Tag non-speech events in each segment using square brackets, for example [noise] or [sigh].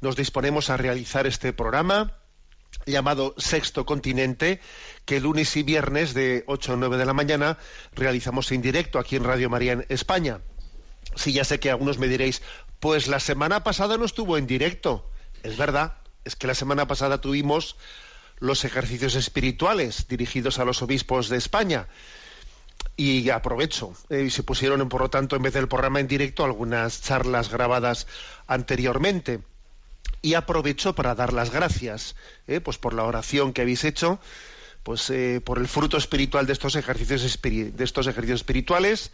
nos disponemos a realizar este programa llamado Sexto Continente, que lunes y viernes de 8 a 9 de la mañana realizamos en directo aquí en Radio María en España. Sí, ya sé que algunos me diréis, pues la semana pasada no estuvo en directo. Es verdad, es que la semana pasada tuvimos los ejercicios espirituales dirigidos a los obispos de España y aprovecho. eh, y se pusieron, por lo tanto, en vez del programa en directo, algunas charlas grabadas anteriormente. Y aprovecho para dar las gracias, eh, pues por la oración que habéis hecho, pues eh, por el fruto espiritual de estos ejercicios de estos ejercicios espirituales,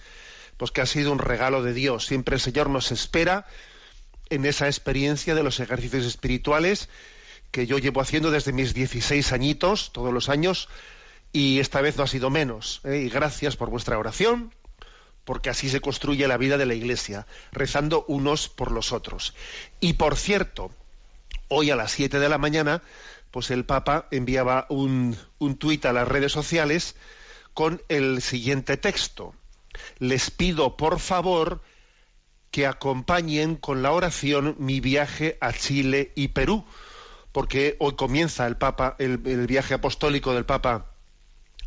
pues que ha sido un regalo de Dios. Siempre el Señor nos espera en esa experiencia de los ejercicios espirituales que yo llevo haciendo desde mis 16 añitos, todos los años, y esta vez no ha sido menos. ¿eh? Y gracias por vuestra oración, porque así se construye la vida de la Iglesia, rezando unos por los otros. Y por cierto, hoy a las 7 de la mañana, pues el Papa enviaba un, un tuit a las redes sociales con el siguiente texto. Les pido, por favor, que acompañen con la oración mi viaje a Chile y Perú, porque hoy comienza el Papa, el, el viaje apostólico del Papa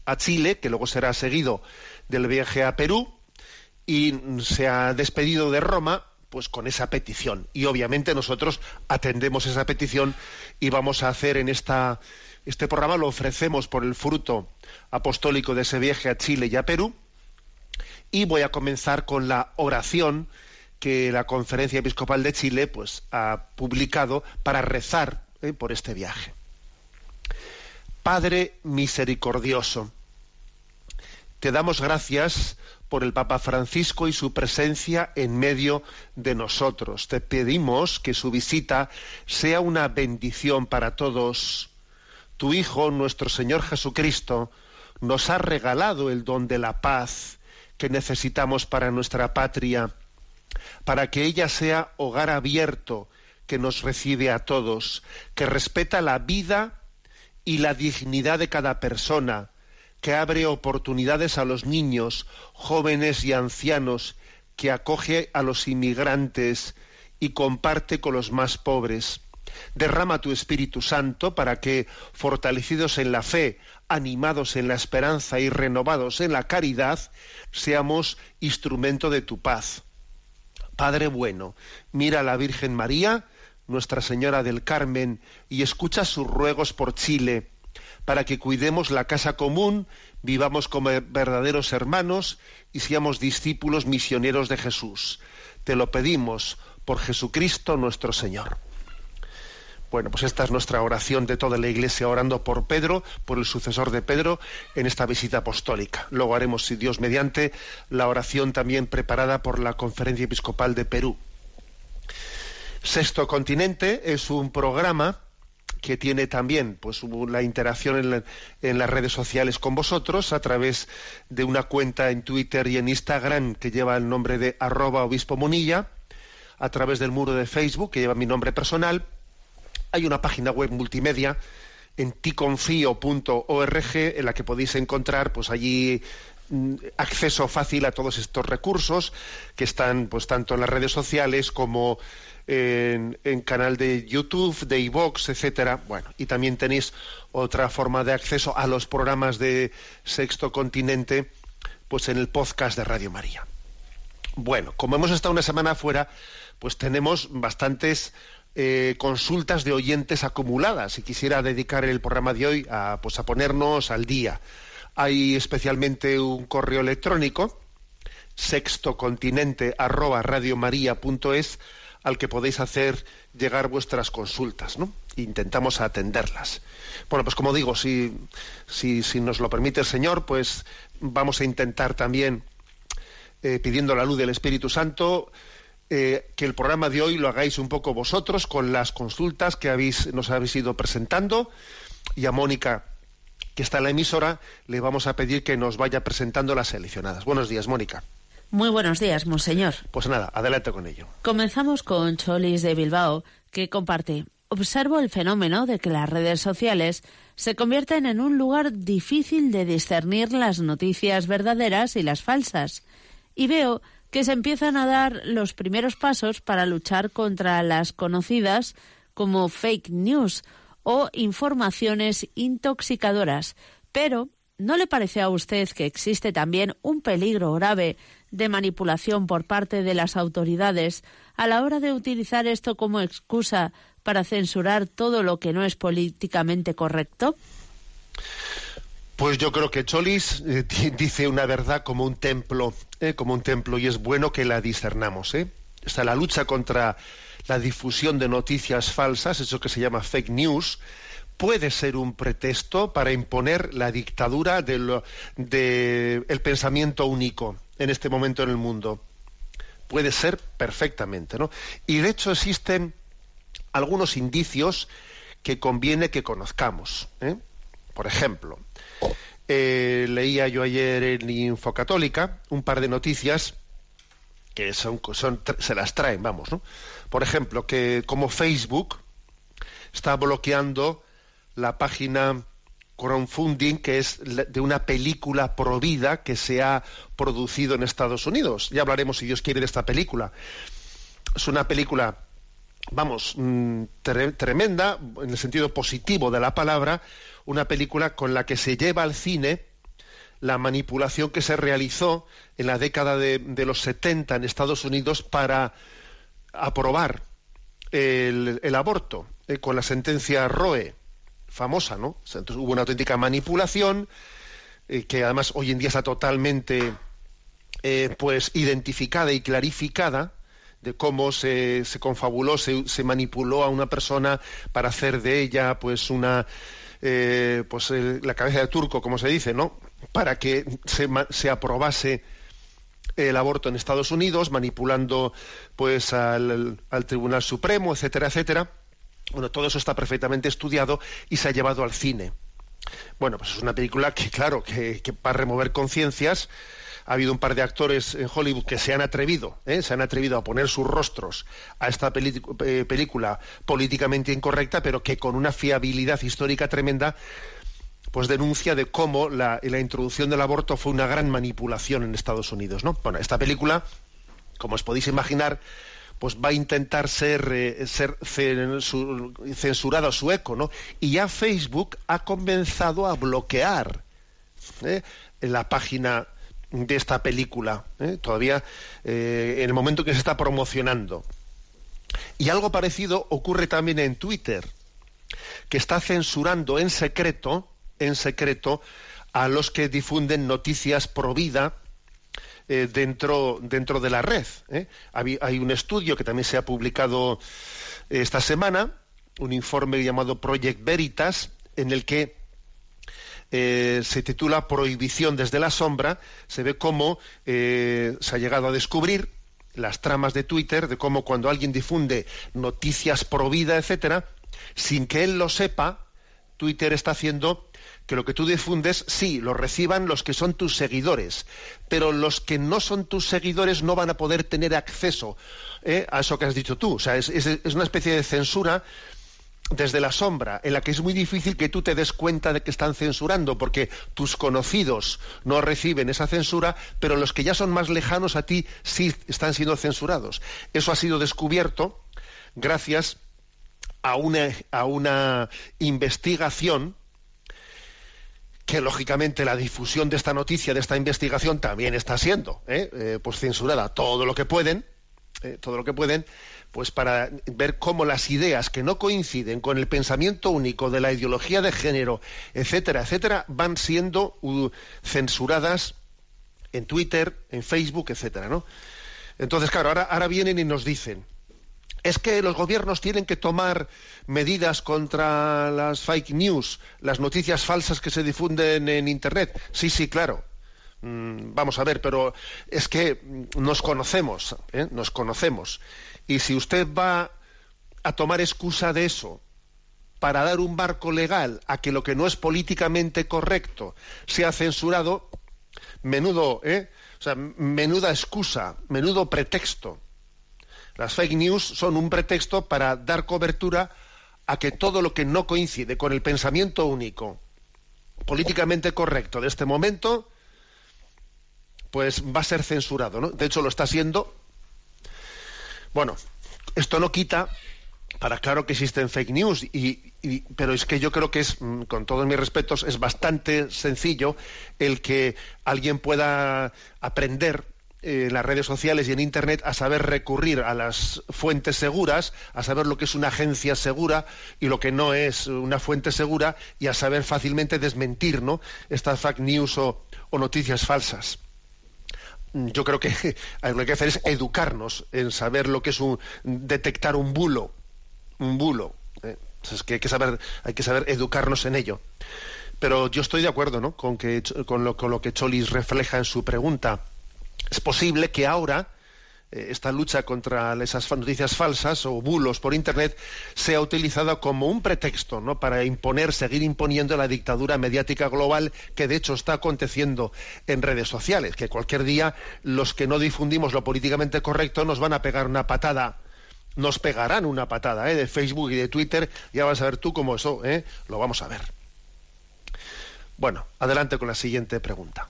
a Chile, que luego será seguido del viaje a Perú, y se ha despedido de Roma pues con esa petición y obviamente nosotros atendemos esa petición y vamos a hacer en esta este programa lo ofrecemos por el fruto apostólico de ese viaje a Chile y a Perú y voy a comenzar con la oración que la Conferencia Episcopal de Chile pues ha publicado para rezar eh, por este viaje. Padre misericordioso, te damos gracias por el Papa Francisco y su presencia en medio de nosotros. Te pedimos que su visita sea una bendición para todos. Tu Hijo, nuestro Señor Jesucristo, nos ha regalado el don de la paz que necesitamos para nuestra patria, para que ella sea hogar abierto que nos recibe a todos, que respeta la vida y la dignidad de cada persona, que abre oportunidades a los niños, jóvenes y ancianos, que acoge a los inmigrantes y comparte con los más pobres. Derrama tu Espíritu Santo para que, fortalecidos en la fe, animados en la esperanza y renovados en la caridad, seamos instrumento de tu paz. Padre bueno, mira a la Virgen María, Nuestra Señora del Carmen, y escucha sus ruegos por Chile, para que cuidemos la casa común, vivamos como verdaderos hermanos y seamos discípulos misioneros de Jesús. Te lo pedimos por Jesucristo nuestro Señor. Bueno, pues esta es nuestra oración de toda la Iglesia, orando por Pedro, por el sucesor de Pedro, en esta visita apostólica. Luego haremos, si Dios mediante, la oración también preparada por la Conferencia Episcopal de Perú. Sexto Continente es un programa que tiene también pues la interacción en, la- en las redes sociales con vosotros a través de una cuenta en Twitter y en Instagram que lleva el nombre de arroba obispo monilla, a través del muro de Facebook que lleva mi nombre personal. Hay una página web multimedia en ticonfio.org en la que podéis encontrar pues allí mm, acceso fácil a todos estos recursos que están pues tanto en las redes sociales como en, canal de YouTube, de iVox, etcétera. Bueno, y también tenéis otra forma de acceso a los programas de Sexto Continente, pues en el podcast de Radio María. Bueno, como hemos estado una semana fuera, pues tenemos bastantes eh, consultas de oyentes acumuladas y quisiera dedicar el programa de hoy a, pues, a ponernos al día. Hay especialmente un correo electrónico sextocontinente arroba radiomaria.es al que podéis hacer llegar vuestras consultas, ¿no? Intentamos atenderlas. Bueno, pues como digo, si, si, si nos lo permite el Señor, pues vamos a intentar también, eh, pidiendo la luz del Espíritu Santo, eh, que el programa de hoy lo hagáis un poco vosotros con las consultas que habéis, nos habéis ido presentando y a Mónica que está en la emisora, le vamos a pedir que nos vaya presentando las seleccionadas. Buenos días, Mónica. Muy buenos días, monseñor. Pues nada, adelante con ello. Comenzamos con Cholis de Bilbao, que comparte. Observo el fenómeno de que las redes sociales se convierten en un lugar difícil de discernir las noticias verdaderas y las falsas. Y veo que se empiezan a dar los primeros pasos para luchar contra las conocidas como fake news o informaciones intoxicadoras. Pero, ¿no le parece a usted que existe también un peligro grave de manipulación por parte de las autoridades a la hora de utilizar esto como excusa para censurar todo lo que no es políticamente correcto? Pues yo creo que Cholis eh, dice una verdad como un templo, eh, como un templo, y es bueno que la discernamos. ¿eh? Está la lucha contra la difusión de noticias falsas, eso que se llama fake news, puede ser un pretexto para imponer la dictadura del de el pensamiento único en este momento en el mundo. Puede ser perfectamente, ¿no? Y de hecho existen algunos indicios que conviene que conozcamos. ¿eh? Por ejemplo, eh, leía yo ayer en Infocatólica un par de noticias que son, son, se las traen, vamos, ¿no? Por ejemplo, que como Facebook está bloqueando la página crowdfunding que es de una película provida que se ha producido en Estados Unidos. Ya hablaremos, si Dios quiere, de esta película. Es una película, vamos, mm, tremenda, en el sentido positivo de la palabra, una película con la que se lleva al cine la manipulación que se realizó en la década de, los 70 en Estados Unidos para aprobar el, aborto, eh, con la sentencia Roe famosa, ¿no? Entonces hubo una auténtica manipulación eh, que además hoy en día está totalmente eh, pues identificada y clarificada de cómo se, confabuló, se, se, manipuló a una persona para hacer de ella pues una eh, pues la cabeza de turco, como se dice, ¿no? Para que se, se aprobase el aborto en Estados Unidos, manipulando pues al Tribunal Supremo, etcétera, etcétera. Bueno, todo eso está perfectamente estudiado y se ha llevado al cine. Bueno, pues es una película que, claro, que, que para remover conciencias ha habido un par de actores en Hollywood que se han atrevido, ¿eh? se han atrevido a poner sus rostros a esta eh, película políticamente incorrecta, pero que con una fiabilidad histórica tremenda, pues denuncia de cómo la, la introducción del aborto fue una gran manipulación en Estados Unidos, ¿no? Bueno, esta película, como os podéis imaginar, pues va a intentar ser, eh, censurado su eco, ¿no? Y ya Facebook ha comenzado a bloquear ¿eh? la página de esta película, ¿eh? todavía en el momento que se está promocionando. Y algo parecido ocurre también en Twitter, que está censurando en secreto, en secreto, a los que difunden noticias pro vida eh, dentro, dentro de la red. ¿eh? Hay, un estudio que también se ha publicado eh, esta semana, un informe llamado Project Veritas, en el que se titula Prohibición desde la sombra, se ve cómo se ha llegado a descubrir las tramas de Twitter de cómo cuando alguien difunde noticias pro vida, etcétera, sin que él lo sepa, Twitter está haciendo que lo que tú difundes, sí, lo reciban los que son tus seguidores, pero los que no son tus seguidores no van a poder tener acceso ¿eh? a eso que has dicho tú. O sea, es, una especie de censura desde la sombra, en la que es muy difícil que tú te des cuenta de que están censurando, porque tus conocidos no reciben esa censura, pero los que ya son más lejanos a ti sí están siendo censurados. Eso ha sido descubierto gracias a una, a una investigación que lógicamente la difusión de esta noticia, de esta investigación, también está siendo ¿eh? Eh, pues censurada todo lo que pueden, eh, todo lo que pueden, pues para ver cómo las ideas que no coinciden con el pensamiento único de la ideología de género, etcétera, etcétera, van siendo uh, censuradas en Twitter, en Facebook, etcétera, ¿no? Entonces, claro, ahora, ahora vienen y nos dicen, es que los gobiernos tienen que tomar medidas contra las fake news, las noticias falsas que se difunden en Internet. Sí, sí, claro. Mm, vamos a ver, pero es que nos conocemos, ¿eh? nos conocemos. Y si usted va a tomar excusa de eso para dar un marco legal a que lo que no es políticamente correcto sea censurado, menudo, ¿eh? O sea, menuda excusa, menudo pretexto. Las fake news son un pretexto para dar cobertura a que todo lo que no coincide con el pensamiento único políticamente correcto de este momento, pues va a ser censurado, ¿no? De hecho, lo está siendo. Bueno, esto no quita para claro que existen fake news, y, pero es que yo creo que es, mm, con todos mis respetos, es bastante sencillo el que alguien pueda aprender en las redes sociales y en Internet a saber recurrir a las fuentes seguras, a saber lo que es una agencia segura y lo que no es una fuente segura, y a saber fácilmente desmentir ¿no? estas fake news o, noticias falsas yo creo que [laughs] lo que hay que hacer es educarnos en saber lo que es un detectar un bulo un bulo. ¿eh? Es que hay que saber, hay que saber educarnos en ello. Pero yo estoy de acuerdo ¿no? con, que, con, lo, con lo que Cholis refleja en su pregunta. Es posible que ahora eh, esta lucha contra esas noticias falsas o bulos por Internet sea utilizada como un pretexto ¿no? para imponer, seguir imponiendo la dictadura mediática global que de hecho está aconteciendo en redes sociales, que cualquier día los que no difundimos lo políticamente correcto nos van a pegar una patada nos pegarán una patada ¿eh? de Facebook y de Twitter. Ya vas a ver tú cómo eso, ¿eh? lo vamos a ver. Bueno, adelante con la siguiente pregunta.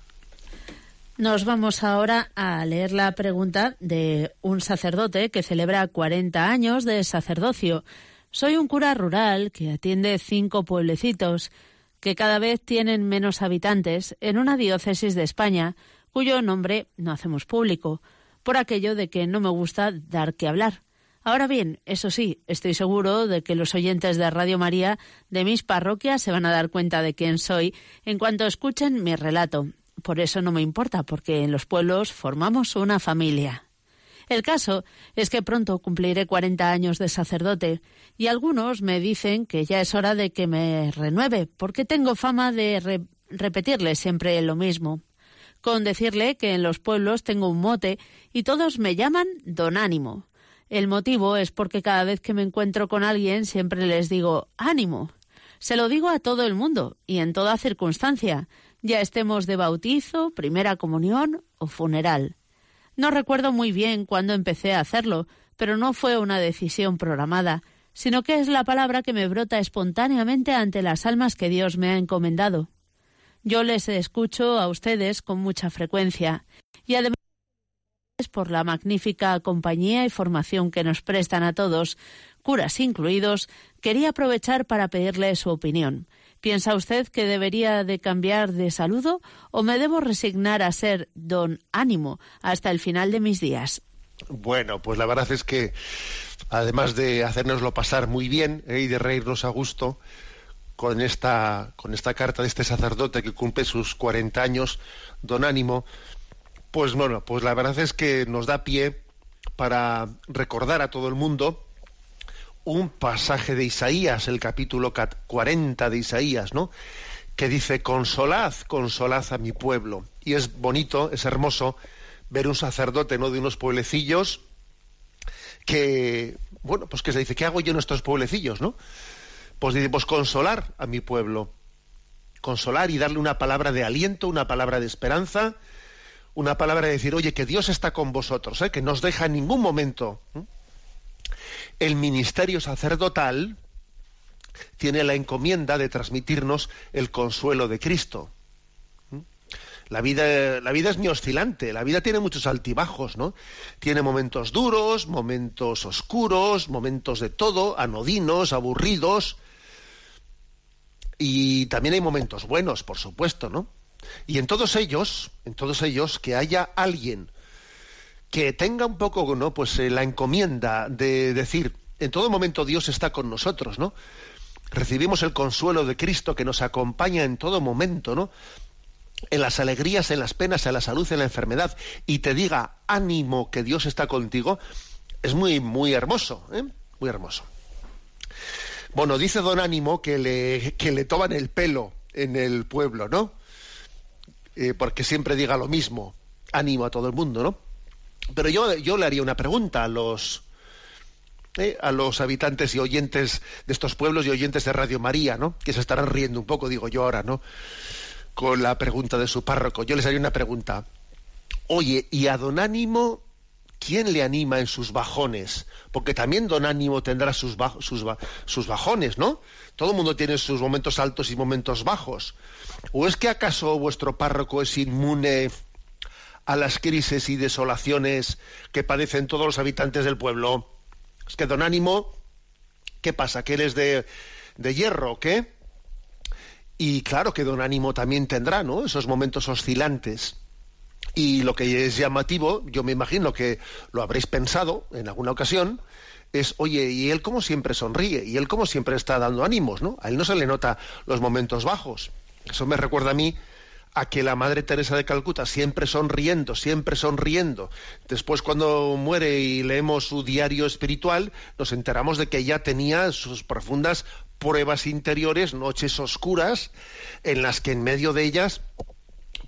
Nos vamos ahora a leer la pregunta de un sacerdote que celebra 40 años de sacerdocio. Soy un cura rural que atiende cinco pueblecitos que cada vez tienen menos habitantes en una diócesis de España, cuyo nombre no hacemos público, por aquello de que no me gusta dar que hablar. Ahora bien, eso sí, estoy seguro de que los oyentes de Radio María de mis parroquias se van a dar cuenta de quién soy en cuanto escuchen mi relato. Por eso no me importa, porque en los pueblos formamos una familia. El caso es que pronto cumpliré 40 años de sacerdote y algunos me dicen que ya es hora de que me renueve, porque tengo fama de repetirle siempre lo mismo. Con decirle que en los pueblos tengo un mote y todos me llaman don ánimo. El motivo es porque cada vez que me encuentro con alguien siempre les digo ánimo. Se lo digo a todo el mundo y en toda circunstancia, ya estemos de bautizo, primera comunión o funeral. No recuerdo muy bien cuándo empecé a hacerlo, pero no fue una decisión programada, sino que es la palabra que me brota espontáneamente ante las almas que Dios me ha encomendado. Yo les escucho a ustedes con mucha frecuencia y además por la magnífica compañía y formación que nos prestan a todos, curas incluidos, quería aprovechar para pedirle su opinión. ¿Piensa usted que debería de cambiar de saludo o me debo resignar a ser don ánimo hasta el final de mis días? Bueno, pues la verdad es que además de hacernoslo pasar muy bien eh, y de reírnos a gusto con esta, con esta carta de este sacerdote que cumple sus 40 años, don ánimo, pues bueno, pues la verdad es que nos da pie para recordar a todo el mundo un pasaje de Isaías, el capítulo 40 de Isaías, ¿no? Que dice, consolad, consolad a mi pueblo. Y es bonito, es hermoso ver un sacerdote, ¿no? De unos pueblecillos que, bueno, pues que se dice, ¿qué hago yo en estos pueblecillos, no? Pues dice, pues consolar a mi pueblo. Consolar y darle una palabra de aliento, una palabra de esperanza, una palabra de decir, oye, que Dios está con vosotros, ¿eh? que no os deja en ningún momento. El ministerio sacerdotal tiene la encomienda de transmitirnos el consuelo de Cristo. La vida, la vida es muy oscilante, la vida tiene muchos altibajos, ¿no? Tiene momentos duros, momentos oscuros, momentos de todo, anodinos, aburridos. Y también hay momentos buenos, por supuesto, ¿no? Y en todos ellos, en todos ellos, que haya alguien que tenga un poco, ¿no? Pues eh, la encomienda de decir, en todo momento Dios está con nosotros, ¿no? Recibimos el consuelo de Cristo que nos acompaña en todo momento, ¿no? En las alegrías, en las penas, en la salud, en la enfermedad, y te diga ánimo que Dios está contigo, es muy, muy hermoso, ¿eh? Muy hermoso. Bueno, dice don Ánimo que le, toman el pelo en el pueblo, ¿no? Eh, porque siempre diga lo mismo, ánimo a todo el mundo, ¿no? Pero yo, yo le haría una pregunta a los, eh, a los habitantes y oyentes de estos pueblos y oyentes de Radio María, ¿no? Que se estarán riendo un poco, digo yo ahora, ¿no? Con la pregunta de su párroco. Yo les haría una pregunta. Oye, ¿y a don Ánimo quién le anima en sus bajones? Porque también don Ánimo tendrá sus, sus, sus bajones, ¿no? Todo el mundo tiene sus momentos altos y momentos bajos. ¿O es que acaso vuestro párroco es inmune a las crisis y desolaciones que padecen todos los habitantes del pueblo? Es que don Ánimo, ¿qué pasa? ¿Que eres de, de hierro o qué? Y claro que don Ánimo también tendrá, ¿no? Esos momentos oscilantes. Y lo que es llamativo, yo me imagino que lo habréis pensado en alguna ocasión, es, oye, y él como siempre sonríe, y él como siempre está dando ánimos, ¿no? A él no se le nota los momentos bajos. Eso me recuerda a mí a que la Madre Teresa de Calcuta siempre sonriendo, siempre sonriendo. Después cuando muere y leemos su diario espiritual, nos enteramos de que ella tenía sus profundas pruebas interiores, noches oscuras, en las que en medio de ellas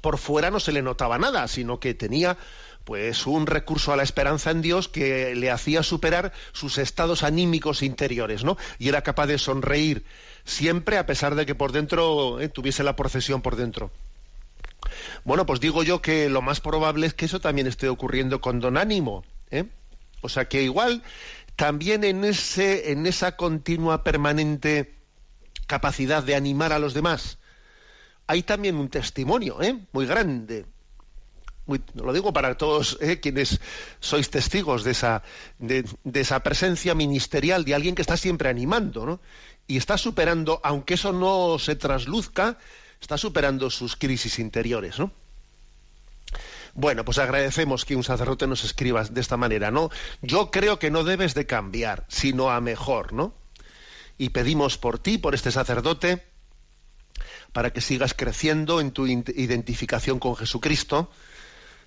por fuera no se le notaba nada, sino que tenía pues un recurso a la esperanza en Dios que le hacía superar sus estados anímicos interiores, ¿no? Y era capaz de sonreír siempre a pesar de que por dentro eh, tuviese la procesión por dentro. Bueno, pues digo yo que lo más probable es que eso también esté ocurriendo con don Ánimo. ¿eh? O sea que igual también en, ese, en esa continua permanente capacidad de animar a los demás, hay también un testimonio ¿eh? muy grande. lo digo para todos ¿eh? quienes sois testigos de esa, de, de, esa presencia ministerial de alguien que está siempre animando, ¿no? Y está superando, aunque eso no se trasluzca, está superando sus crisis interiores, ¿no? Bueno, pues agradecemos que un sacerdote nos escriba de esta manera, ¿no? Yo creo que no debes de cambiar, sino a mejor, ¿no? Y pedimos por ti, por este sacerdote, para que sigas creciendo en tu identificación con Jesucristo,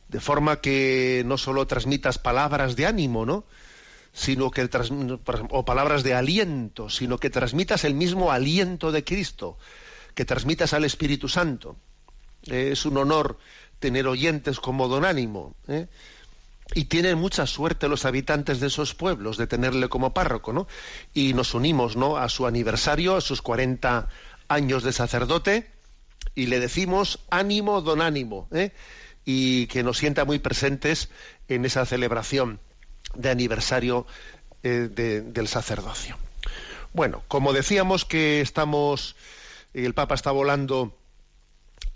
de forma que no solo transmitas palabras de ánimo, ¿no? sino que o palabras de aliento, sino que transmitas el mismo aliento de Cristo, que transmitas al Espíritu Santo. Eh, es un honor tener oyentes como don Ánimo. ¿eh? Y tienen mucha suerte los habitantes de esos pueblos de tenerle como párroco, ¿no? Y nos unimos, ¿no? A su aniversario, a sus 40 años de sacerdote, y le decimos ánimo, don ánimo, ¿eh? y que nos sienta muy presentes en esa celebración de aniversario del sacerdocio. Bueno, como decíamos que estamos el Papa está volando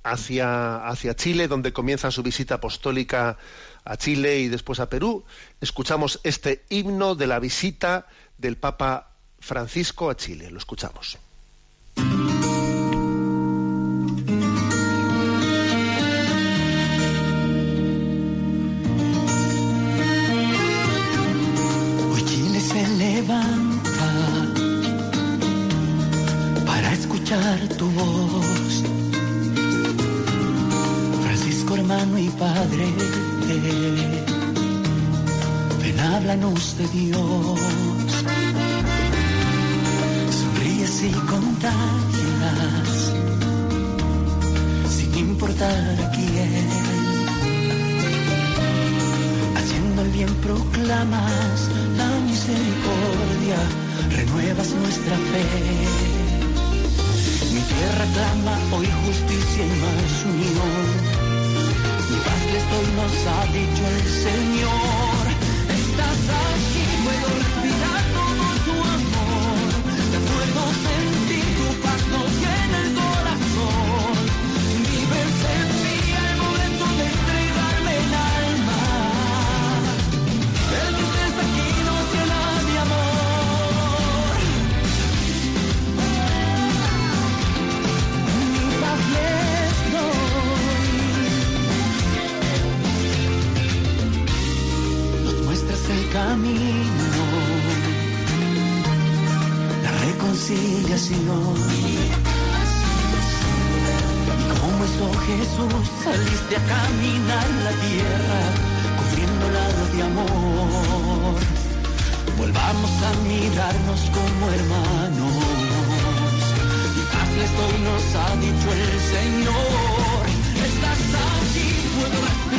hacia, hacia Chile, donde comienza su visita apostólica a Chile y después a Perú. Escuchamos este himno de la visita del Papa Francisco a Chile. Lo escuchamos. A mirarnos como hermanos. Y paz les doy, nos ha dicho el Señor. Estás aquí, puedo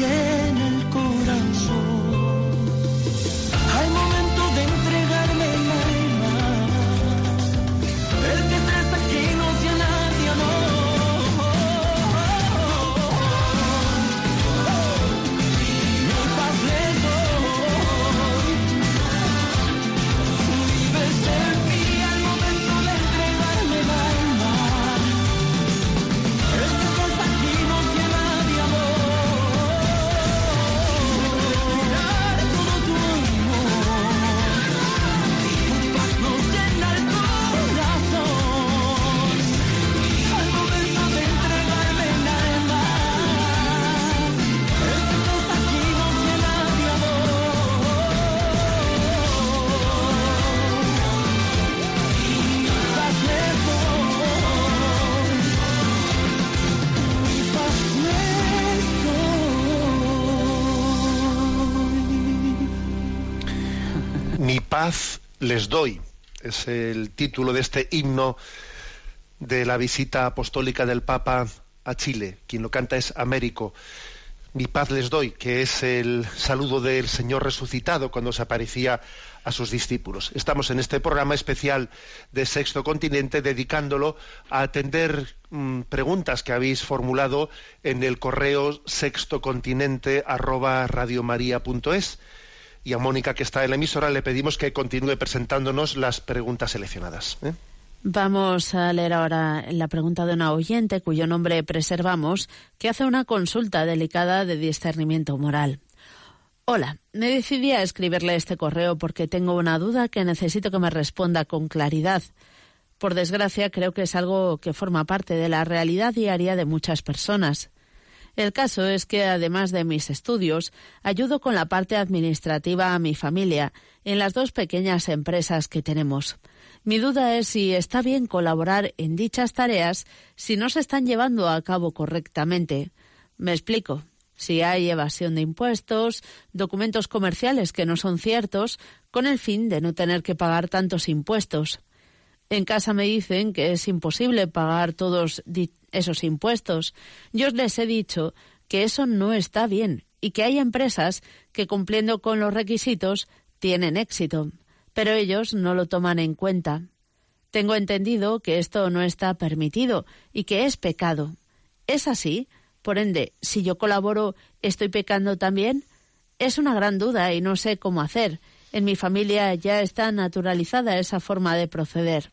paz paz les doy. Es el título de este himno de la visita apostólica del Papa a Chile. Quien lo canta es Américo. Mi paz les doy, que es el saludo del Señor resucitado cuando se aparecía a sus discípulos. Estamos en este programa especial de Sexto Continente dedicándolo a atender mm, preguntas que habéis formulado en el correo sextocontinente arroba radiomaria.es y a Mónica que está en la emisora le pedimos que continúe presentándonos las preguntas seleccionadas. ¿eh? Vamos a leer ahora la pregunta de una oyente cuyo nombre preservamos, que hace una consulta delicada de discernimiento moral. Hola, me decidí a escribirle este correo porque tengo una duda que necesito que me responda con claridad. Por desgracia, creo que es algo que forma parte de la realidad diaria de muchas personas. El caso es que, además de mis estudios, ayudo con la parte administrativa a mi familia en las dos pequeñas empresas que tenemos. Mi duda es si está bien colaborar en dichas tareas si no se están llevando a cabo correctamente. Me explico. Si hay evasión de impuestos, documentos comerciales que no son ciertos, con el fin de no tener que pagar tantos impuestos. En casa me dicen que es imposible pagar todos esos impuestos. Yo les he dicho que eso no está bien y que hay empresas que cumpliendo con los requisitos tienen éxito, pero ellos no lo toman en cuenta. Tengo entendido que esto no está permitido y que es pecado. ¿Es así? Por ende, si yo colaboro, ¿estoy pecando también? Es una gran duda y no sé cómo hacer. En mi familia ya está naturalizada esa forma de proceder.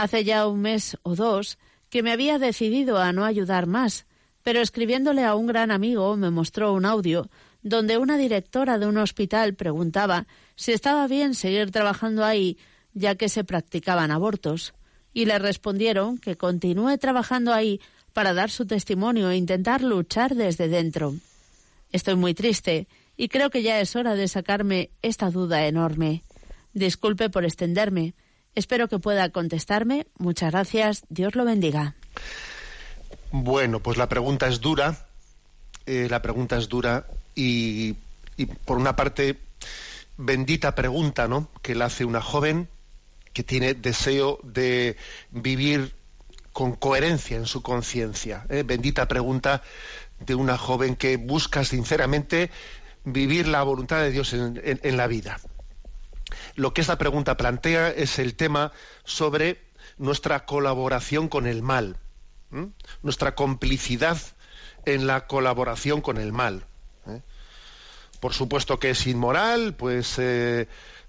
Hace ya un mes o dos que me había decidido a no ayudar más, pero escribiéndole a un gran amigo me mostró un audio donde una directora de un hospital preguntaba si estaba bien seguir trabajando ahí ya que se practicaban abortos, y le respondieron que continúe trabajando ahí para dar su testimonio e intentar luchar desde dentro. Estoy muy triste y creo que ya es hora de sacarme esta duda enorme. Disculpe por extenderme. Espero que pueda contestarme. Muchas gracias. Dios lo bendiga. Bueno, pues la pregunta es dura. Eh, la pregunta es dura y, por una parte, bendita pregunta, ¿no? Que la hace una joven que tiene deseo de vivir con coherencia en su conciencia. ¿eh? Bendita pregunta de una joven que busca sinceramente vivir la voluntad de Dios en la vida. Lo que esta pregunta plantea es el tema sobre nuestra colaboración con el mal, nuestra complicidad en la colaboración con el mal. ¿eh? por supuesto que es inmoral, pues, eh,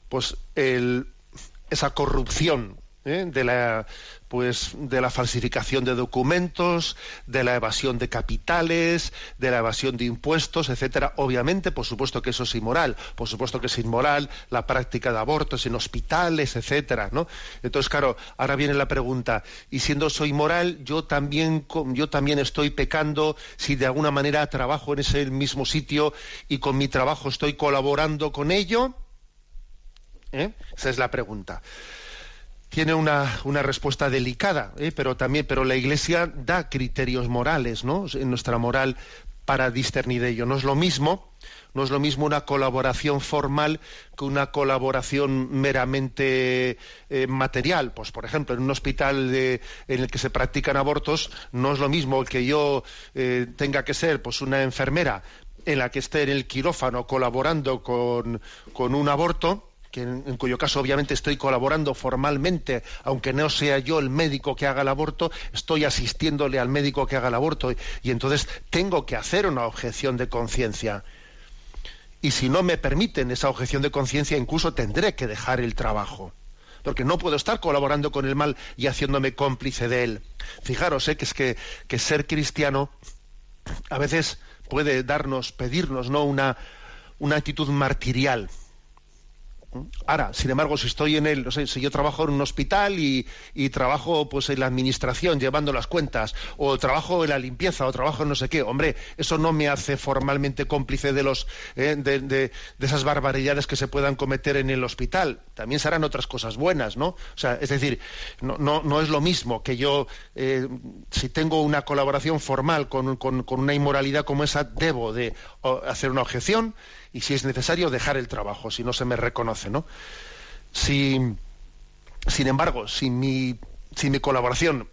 pues esa corrupción ¿eh? de la pues de la falsificación de documentos, de la evasión de capitales, de la evasión de impuestos, etcétera. Obviamente, por supuesto que eso es inmoral, por supuesto que es inmoral la práctica de abortos en hospitales, etcétera, ¿no? Entonces, claro, ahora viene la pregunta, y siendo soy inmoral, yo también yo también estoy pecando si de alguna manera trabajo en ese mismo sitio y con mi trabajo estoy colaborando con ello? ¿Eh? Esa es la pregunta tiene una, una respuesta delicada, ¿eh? pero también, pero la Iglesia da criterios morales, ¿no? En nuestra moral para discernir ello. No es lo mismo, no es lo mismo una colaboración formal que una colaboración meramente eh, material. Pues, por ejemplo, en un hospital en el que se practican abortos, no es lo mismo que yo eh, tenga que ser, pues, una enfermera en la que esté en el quirófano colaborando con, con un aborto que en, cuyo caso obviamente estoy colaborando formalmente, aunque no sea yo el médico que haga el aborto, estoy asistiéndole al médico que haga el aborto y, entonces tengo que hacer una objeción de conciencia. Y si no me permiten esa objeción de conciencia, incluso tendré que dejar el trabajo. Porque no puedo estar colaborando con el mal y haciéndome cómplice de él. Fijaros, ¿eh? que es que, que ser cristiano a veces puede darnos, pedirnos, ¿no? Una, una actitud martirial Ahora, sin embargo, si estoy en el, no sé, si yo trabajo en un hospital y, trabajo pues en la administración llevando las cuentas, o trabajo en la limpieza, o trabajo en no sé qué, hombre, eso no me hace formalmente cómplice de los eh, de, esas barbaridades que se puedan cometer en el hospital. También serán otras cosas buenas, ¿no? O sea, es decir, no, no, es lo mismo que yo, eh, si tengo una colaboración formal con, con una inmoralidad como esa, debo de hacer una objeción y si es necesario dejar el trabajo, si no se me reconoce, ¿no? Si, sin embargo, si mi, si mi colaboración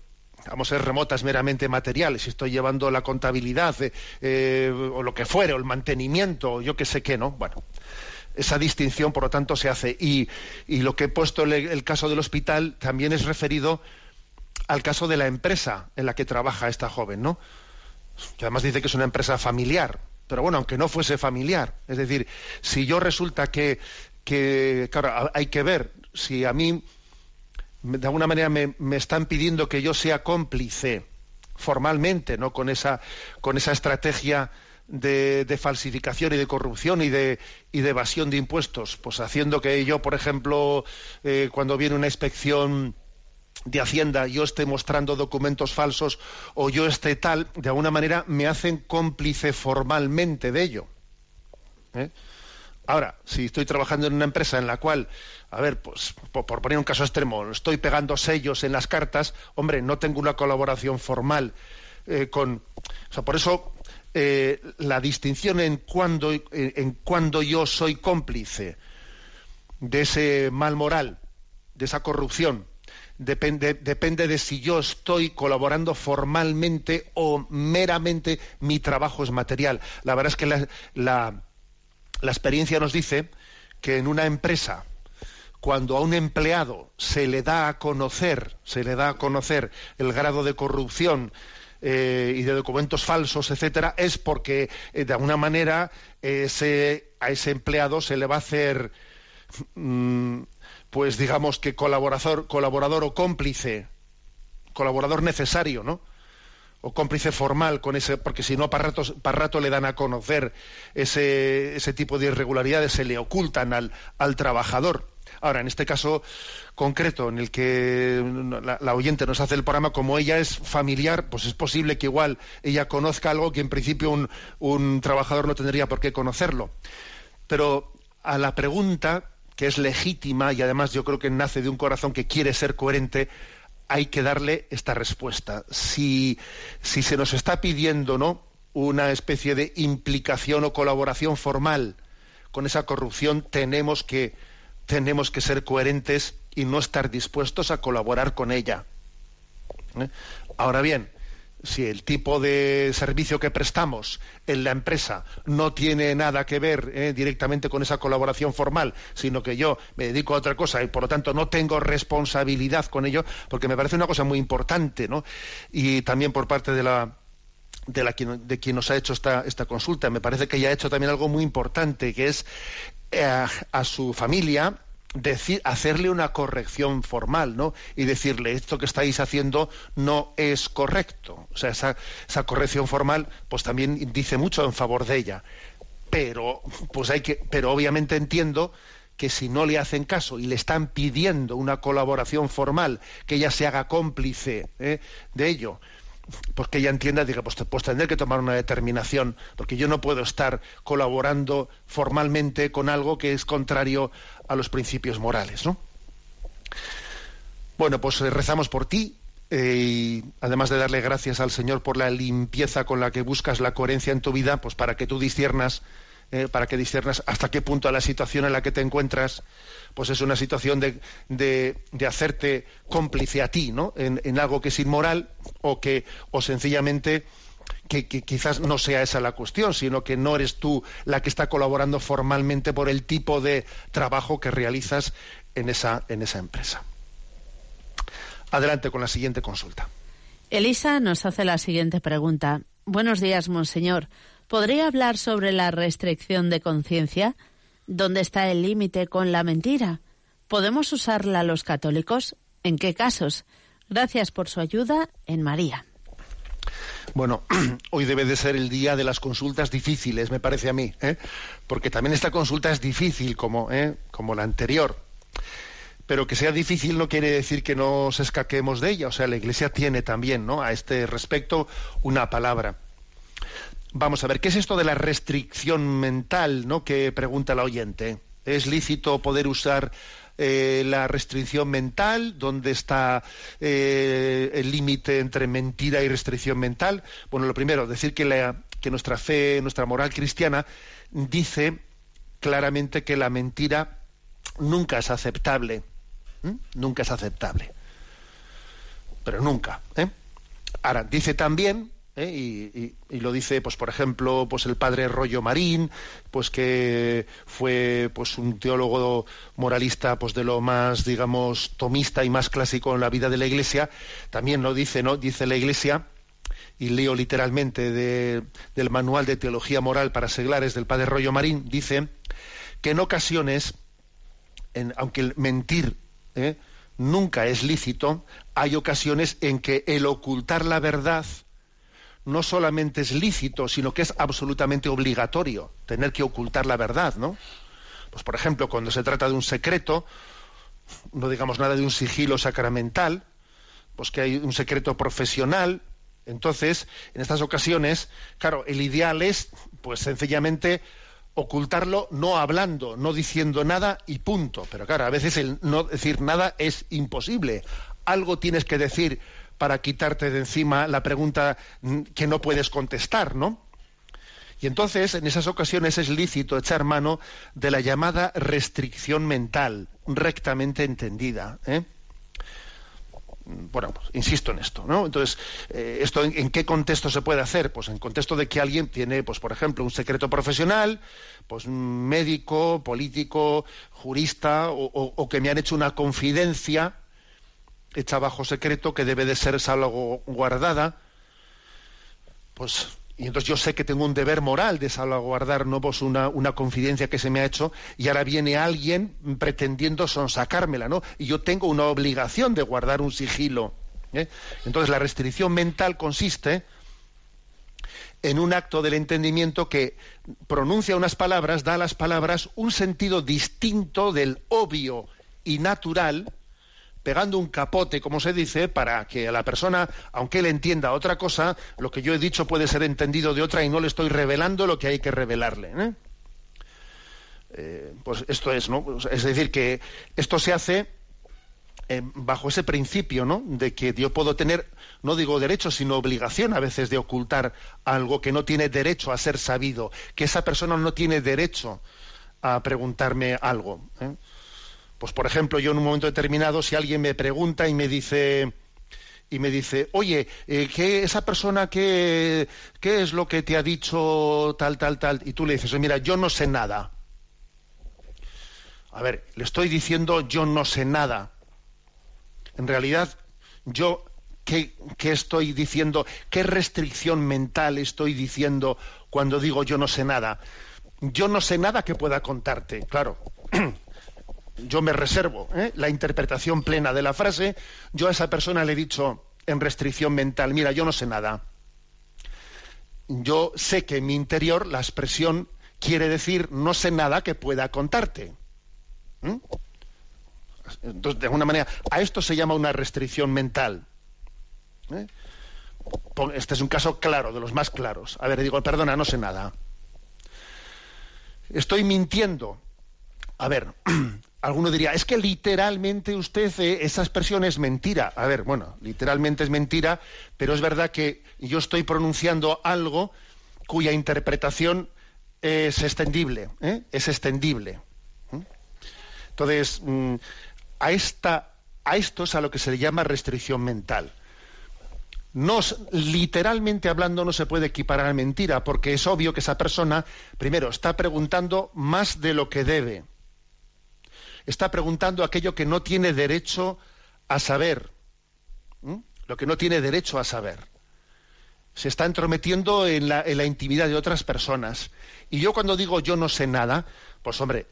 vamos a ser remotas meramente materiales, si estoy llevando la contabilidad eh, eh, o lo que fuere, o el mantenimiento, yo qué sé qué, ¿no? Bueno, esa distinción, por lo tanto, se hace. Y, y lo que he puesto el, el, caso del hospital también es referido al caso de la empresa en la que trabaja esta joven, ¿no? Que además dice que es una empresa familiar. Pero bueno, aunque no fuese familiar. Es decir, si yo resulta que, que claro, hay que ver si a mí de alguna manera me, están pidiendo que yo sea cómplice formalmente, ¿no? Con esa, con esa estrategia de, de, falsificación y de corrupción y de, y de evasión de impuestos, pues haciendo que yo, por ejemplo, eh, cuando viene una inspección de Hacienda yo esté mostrando documentos falsos o yo esté tal, de alguna manera me hacen cómplice formalmente de ello. ¿eh? Ahora, si estoy trabajando en una empresa en la cual, a ver, pues por, poner un caso extremo, estoy pegando sellos en las cartas, hombre, no tengo una colaboración formal eh, con... Por eso eh, la distinción en cuando, en cuando yo soy cómplice de ese mal moral, de esa corrupción, depende, depende de si yo estoy colaborando formalmente o meramente mi trabajo es material. La verdad es que la, la, experiencia nos dice que en una empresa, cuando a un empleado se le da a conocer, se le da a conocer el grado de corrupción eh, y de documentos falsos, etcétera, es porque eh, de alguna manera ese, a ese empleado se le va a hacer mm, pues digamos que colaborador, colaborador o cómplice, colaborador necesario, ¿no? o cómplice formal con ese, porque si no para rato, para rato le dan a conocer ese, ese tipo de irregularidades, se le ocultan al, al trabajador. Ahora, en este caso concreto, en el que la, oyente nos hace el programa, como ella es familiar, pues es posible que igual ella conozca algo que en principio un, un trabajador no tendría por qué conocerlo. Pero a la pregunta que es legítima y además yo creo que nace de un corazón que quiere ser coherente, hay que darle esta respuesta. Si, si se nos está pidiendo ¿no? una especie de implicación o colaboración formal con esa corrupción, tenemos que, tenemos que ser coherentes y no estar dispuestos a colaborar con ella. ¿Eh? Ahora bien, si el tipo de servicio que prestamos en la empresa no tiene nada que ver eh, directamente con esa colaboración formal, sino que yo me dedico a otra cosa y por lo tanto no tengo responsabilidad con ello, porque me parece una cosa muy importante, ¿no? Y también por parte de la de, la, de quien nos ha hecho esta, esta consulta. Me parece que ella ha hecho también algo muy importante, que es eh, a su familia decir, hacerle una corrección formal, ¿no? Y decirle, esto que estáis haciendo no es correcto. O sea, esa, esa corrección formal, pues también dice mucho en favor de ella. Pero, pues hay que, pero obviamente entiendo que si no le hacen caso y le están pidiendo una colaboración formal, que ella se haga cómplice ¿eh? de ello, pues que ella entienda, diga, pues, pues tendré que tomar una determinación, porque yo no puedo estar colaborando formalmente con algo que es contrario a los principios morales, ¿no? Bueno, pues eh, rezamos por ti, eh, y además de darle gracias al Señor por la limpieza con la que buscas la coherencia en tu vida, pues para que tú disciernas, eh, para que disciernas hasta qué punto la situación en la que te encuentras, pues es una situación de, de, hacerte cómplice a ti, ¿no? En, en, algo que es inmoral o que, o sencillamente que, quizás no sea esa la cuestión, sino que no eres tú la que está colaborando formalmente por el tipo de trabajo que realizas en esa, en esa empresa. Adelante con la siguiente consulta. Elisa nos hace la siguiente pregunta. Buenos días, monseñor. ¿Podría hablar sobre la restricción de conciencia? ¿Dónde está el límite con la mentira? ¿Podemos usarla los católicos? ¿En qué casos? Gracias por su ayuda en María. Bueno, [clears throat] hoy debe de ser el día de las consultas difíciles, me parece a mí, ¿eh? porque también esta consulta es difícil como, ¿eh? como la anterior. Pero que sea difícil no quiere decir que nos escaquemos de ella. O sea, la Iglesia tiene también, ¿no? A este respecto una palabra. Vamos a ver, ¿qué es esto de la restricción mental, ¿no? Que pregunta la oyente. ¿Es lícito poder usar eh, la restricción mental, dónde está eh, el límite entre mentira y restricción mental. Bueno, lo primero, decir que, que nuestra fe, nuestra moral cristiana dice claramente que la mentira nunca es aceptable. Nunca es aceptable. Pero nunca. ¿eh? Ahora, dice también ¿eh? y, lo dice pues por ejemplo pues el padre Rollo Marín pues que fue pues un teólogo moralista pues de lo más digamos tomista y más clásico en la vida de la Iglesia también lo dice no dice la Iglesia y leo literalmente del manual de teología moral para seglares del padre Rollo Marín dice que en ocasiones aunque el mentir ¿eh? nunca es lícito hay ocasiones en que el ocultar la verdad no solamente es lícito, sino que es absolutamente obligatorio tener que ocultar la verdad, ¿no? Pues por ejemplo, cuando se trata de un secreto, no digamos nada de un sigilo sacramental, pues que hay un secreto profesional, entonces, en estas ocasiones, claro, el ideal es, pues sencillamente, ocultarlo no hablando, no diciendo nada y punto. Pero claro, a veces el no decir nada es imposible. Algo tienes que decir para quitarte de encima la pregunta que no puedes contestar, ¿no? Y entonces, en esas ocasiones es lícito echar mano de la llamada restricción mental, rectamente entendida. ¿eh? Bueno, pues, insisto en esto, ¿no? Entonces, eh, ¿esto en, qué contexto se puede hacer? Pues en contexto de que alguien tiene, pues por ejemplo, un secreto profesional, pues médico, político, jurista, o que me han hecho una confidencia, hecha bajo secreto que debe de ser salvaguardada, pues y entonces yo sé que tengo un deber moral de salvaguardar no una, una confidencia que se me ha hecho y ahora viene alguien pretendiendo sonsacármela, ¿no? Y yo tengo una obligación de guardar un sigilo. ¿eh? Entonces la restricción mental consiste en un acto del entendimiento que pronuncia unas palabras, da a las palabras un sentido distinto del obvio y natural pegando un capote, como se dice, para que a la persona, aunque él entienda otra cosa, lo que yo he dicho puede ser entendido de otra y no le estoy revelando lo que hay que revelarle. ¿eh? Eh, pues esto es, ¿no? Es decir, que esto se hace eh, bajo ese principio, ¿no? De que yo puedo tener, no digo derecho, sino obligación a veces de ocultar algo que no tiene derecho a ser sabido, que esa persona no tiene derecho a preguntarme algo. Pues por ejemplo, yo en un momento determinado, si alguien me pregunta y me dice y me dice, oye, eh, ¿qué, esa persona qué, qué es lo que te ha dicho tal, tal, tal? Y tú le dices, mira, yo no sé nada. A ver, le estoy diciendo yo no sé nada. En realidad, yo qué, qué estoy diciendo, qué restricción mental estoy diciendo cuando digo yo no sé nada. Yo no sé nada que pueda contarte, claro. [clears throat] yo me reservo ¿eh? la interpretación plena de la frase. Yo a esa persona le he dicho en restricción mental, mira, yo no sé nada. Yo sé que en mi interior la expresión quiere decir no sé nada que pueda contarte. ¿Mm? Entonces, de alguna manera, a esto se llama una restricción mental. ¿Eh? Este es un caso claro, de los más claros. A ver, digo, perdona, no sé nada. Estoy mintiendo. A ver, [clears throat] alguno diría, es que literalmente usted, eh, esa expresión es mentira. A ver, bueno, literalmente es mentira, pero es verdad que yo estoy pronunciando algo cuya interpretación es extendible, ¿eh? es extendible. Entonces, mm, a, esta, a esto es a lo que se le llama restricción mental. No, literalmente hablando no se puede equiparar a mentira, porque es obvio que esa persona, primero, está preguntando más de lo que debe. Está preguntando aquello que no tiene derecho a saber. Lo que no tiene derecho a saber. Se está entrometiendo en la, intimidad de otras personas. Y yo cuando digo yo no sé nada, pues hombre,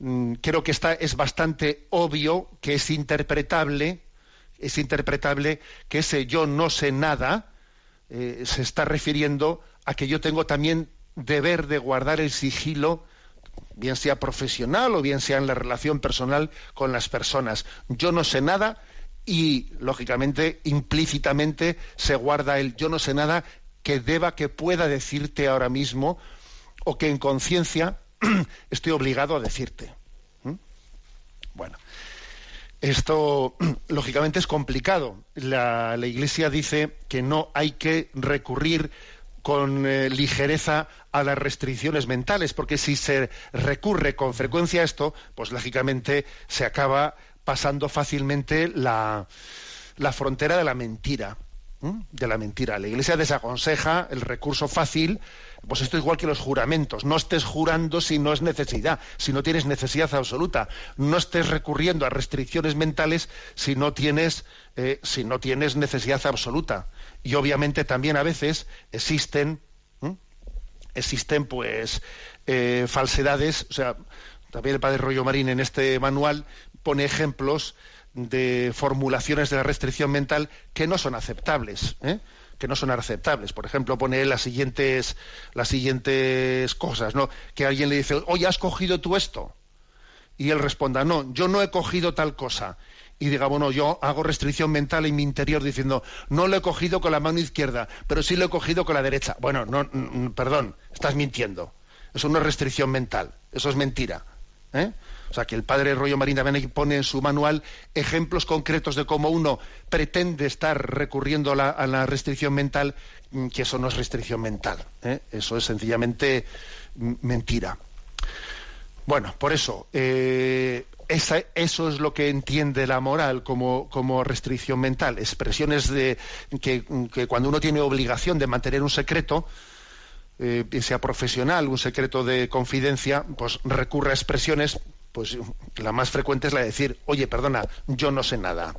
Mm, creo que está, es bastante obvio que es interpretable, es interpretable que ese yo no sé nada eh, se está refiriendo a que yo tengo también deber de guardar el sigilo, bien sea profesional o bien sea en la relación personal con las personas. Yo no sé nada y, lógicamente, implícitamente se guarda el yo no sé nada que deba, que pueda decirte ahora mismo o que en conciencia [clears throat] estoy obligado a decirte. ¿Mm? Bueno, esto [clears throat] lógicamente es complicado. La, Iglesia dice que no hay que recurrir con eh, ligereza a las restricciones mentales, porque si se recurre con frecuencia a esto, pues lógicamente se acaba pasando fácilmente la, la frontera de la mentira. De la mentira. La Iglesia desaconseja el recurso fácil pues esto es igual que los juramentos. No estés jurando si no es necesidad, si no tienes necesidad absoluta. No estés recurriendo a restricciones mentales si no tienes, eh, si no tienes necesidad absoluta. Y obviamente también a veces existen, existen pues eh, falsedades. O sea, también el padre Rollo Marín en este manual pone ejemplos de formulaciones de la restricción mental que no son aceptables. ¿eh? Que no son aceptables. Por ejemplo, pone las siguientes, las siguientes cosas, ¿no? Que alguien le dice, oye, ¿has cogido tú esto? Y él responda, no, yo no he cogido tal cosa. Y diga, bueno, yo hago restricción mental en mi interior diciendo, no lo he cogido con la mano izquierda, pero sí lo he cogido con la derecha. Bueno, no, perdón, estás mintiendo. Eso no es restricción mental, eso es mentira. ¿eh? O sea, que el padre Rollo Marín también pone en su manual ejemplos concretos de cómo uno pretende estar recurriendo a la, restricción mental, mm, que eso no es restricción mental. ¿eh? Eso es sencillamente mm, mentira. Bueno, por eso, eh, eso es lo que entiende la moral como, restricción mental. Expresiones de que, cuando uno tiene obligación de mantener un secreto, eh, sea profesional, un secreto de confidencia, pues recurre a expresiones pues la más frecuente es la de decir, oye, perdona, yo no sé nada.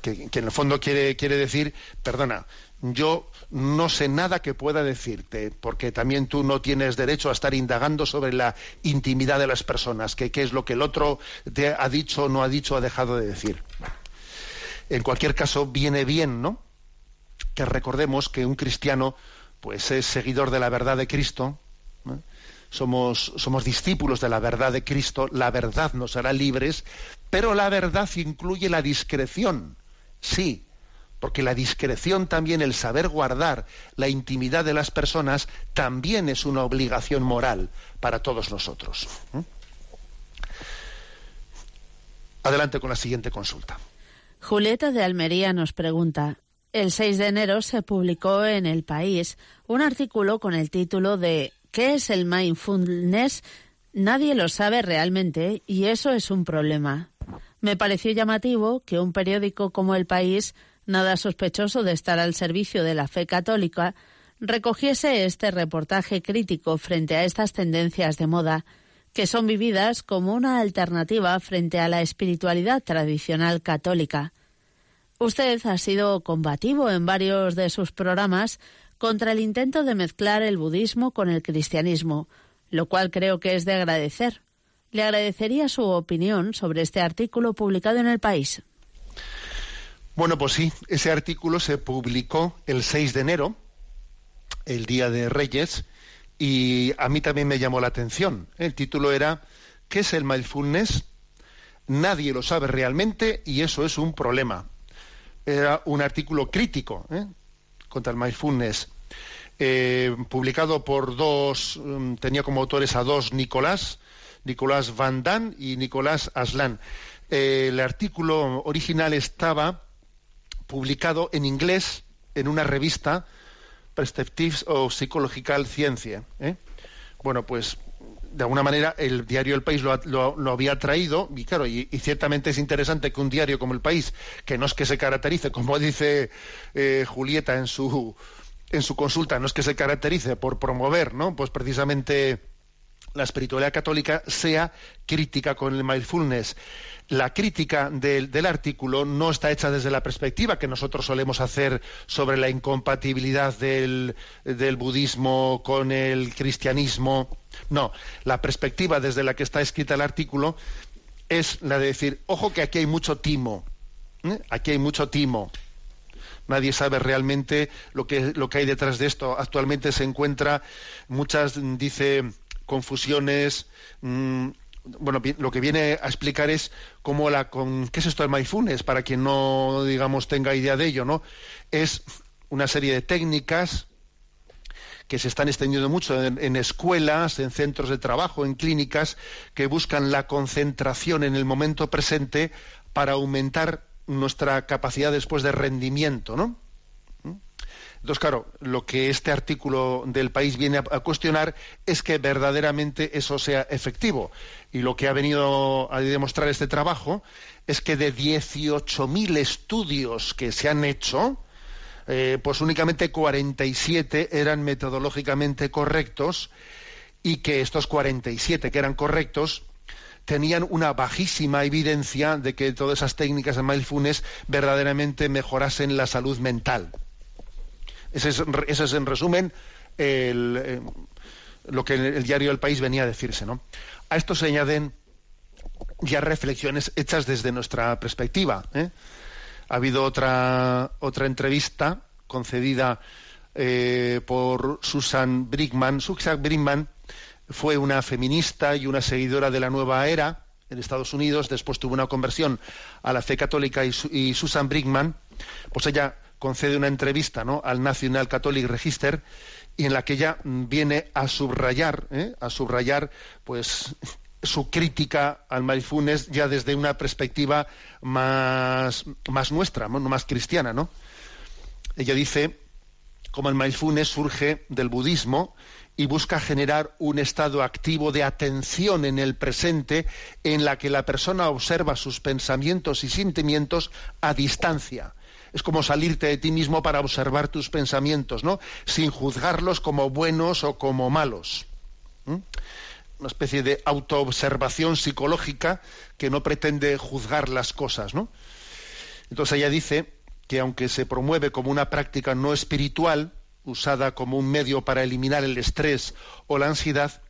que, en el fondo quiere, quiere decir, perdona, yo no sé nada que pueda decirte, porque también tú no tienes derecho a estar indagando sobre la intimidad de las personas, que qué es lo que el otro te ha dicho, no ha dicho, ha dejado de decir. En cualquier caso, viene bien, ¿no? Que recordemos que un cristiano, pues es seguidor de la verdad de Cristo, somos, somos discípulos de la verdad de Cristo, la verdad nos hará libres, pero la verdad incluye la discreción, sí, porque la discreción también, el saber guardar la intimidad de las personas, también es una obligación moral para todos nosotros. ¿Mm? Adelante con la siguiente consulta. Julieta de Almería nos pregunta, el 6 de enero se publicó en El País un artículo con el título de ¿Qué es el mindfulness? Nadie lo sabe realmente y eso es un problema. Me pareció llamativo que un periódico como El País, nada sospechoso de estar al servicio de la fe católica, recogiese este reportaje crítico frente a estas tendencias de moda, que son vividas como una alternativa frente a la espiritualidad tradicional católica. Usted ha sido combativo en varios de sus programas contra el intento de mezclar el budismo con el cristianismo, lo cual creo que es de agradecer. Le agradecería su opinión sobre este artículo publicado en el país. Bueno, pues sí, ese artículo se publicó el 6 de enero, el Día de Reyes, y a mí también me llamó la atención. El título era ¿Qué es el mindfulness? Nadie lo sabe realmente y eso es un problema. Era un artículo crítico ¿eh? Contra el mindfulness, eh, publicado por dos, mm, tenía como autores a dos Nicolás, Nicolás Van Damme y Nicolás Aslan. Eh, el artículo original estaba publicado en inglés en una revista Perspectives of Psychological Science. Bueno, pues de alguna manera el diario El País lo, había traído y claro, y, ciertamente es interesante que un diario como El País, que no es que se caracterice, como dice eh, Julieta en su en su consulta, no es que se caracterice por promover, ¿no? Pues precisamente la espiritualidad católica sea crítica con el mindfulness. La crítica del, artículo no está hecha desde la perspectiva que nosotros solemos hacer sobre la incompatibilidad del, budismo con el cristianismo. No, la perspectiva desde la que está escrita el artículo es la de decir, ojo que aquí hay mucho timo, ¿eh? aquí hay mucho timo nadie sabe realmente lo que, lo que hay detrás de esto. Actualmente se encuentra muchas, dice, confusiones. Mm, bueno, lo que viene a explicar es cómo la con qué es esto del mindfulness para quien no digamos tenga idea de ello, ¿no? Es una serie de técnicas que se están extendiendo mucho en, escuelas, en centros de trabajo, en clínicas, que buscan la concentración en el momento presente para aumentar nuestra capacidad después de rendimiento, ¿no? Entonces, claro, lo que este artículo del país viene a, cuestionar es que verdaderamente eso sea efectivo. Y lo que ha venido a demostrar este trabajo es que de 18.000 estudios que se han hecho, eh, pues únicamente 47 eran metodológicamente correctos y que estos 47 que eran correctos tenían una bajísima evidencia de que todas esas técnicas de mindfulness verdaderamente mejorasen la salud mental. Ese es, en resumen eh, lo que el diario El País venía a decirse. ¿no? A esto se añaden ya reflexiones hechas desde nuestra perspectiva. ¿eh? Ha habido otra, otra entrevista concedida eh, por Susan Brickman. Susan Brickman fue una feminista y una seguidora de la nueva era en Estados Unidos. Después tuvo una conversión a la fe católica y, y Susan Brickman, pues ella concede una entrevista ¿no? al National Catholic Register y en la que ella viene a subrayar, ¿eh? a subrayar, pues [laughs] su crítica al mindfulness ya desde una perspectiva más, más nuestra, más cristiana, ¿no? Ella dice como el mindfulness surge del budismo y busca generar un estado activo de atención en el presente en la que la persona observa sus pensamientos y sentimientos a distancia es como salirte de ti mismo para observar tus pensamientos, ¿no? Sin juzgarlos como buenos o como malos. Una especie de autoobservación psicológica que no pretende juzgar las cosas, ¿no? Entonces ella dice que aunque se promueve como una práctica no espiritual, usada como un medio para eliminar el estrés o la ansiedad,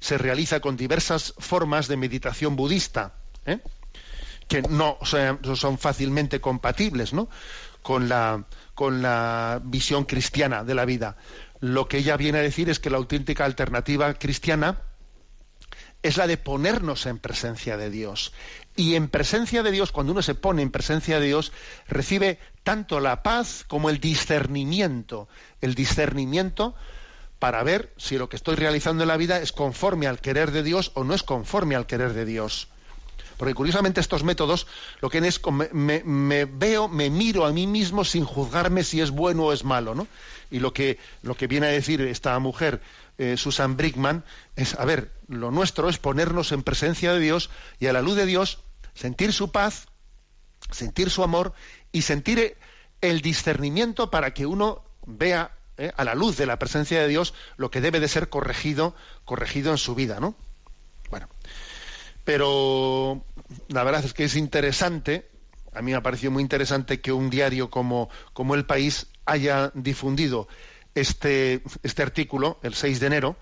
se realiza con diversas formas de meditación budista, ¿eh? que no son fácilmente compatibles, ¿no? Con la, con la visión cristiana de la vida. Lo que ella viene a decir es que la auténtica alternativa cristiana es la de ponernos en presencia de Dios. Y en presencia de Dios, cuando uno se pone en presencia de Dios, recibe tanto la paz como el discernimiento. El discernimiento para ver si lo que estoy realizando en la vida es conforme al querer de Dios o no es conforme al querer de Dios. Porque curiosamente estos métodos lo que es me, me, veo, me miro a mí mismo sin juzgarme si es bueno o es malo, ¿no? Y lo que, lo que viene a decir esta mujer, eh, Susan Brickman, es, a ver, lo nuestro es ponernos en presencia de Dios y a la luz de Dios sentir su paz, sentir su amor y sentir el discernimiento para que uno vea eh, a la luz de la presencia de Dios lo que debe de ser corregido, corregido en su vida, ¿no? Pero la verdad es que es interesante a mí me ha parecido muy interesante que un diario como, como El País haya difundido este, este artículo, el 6 de enero,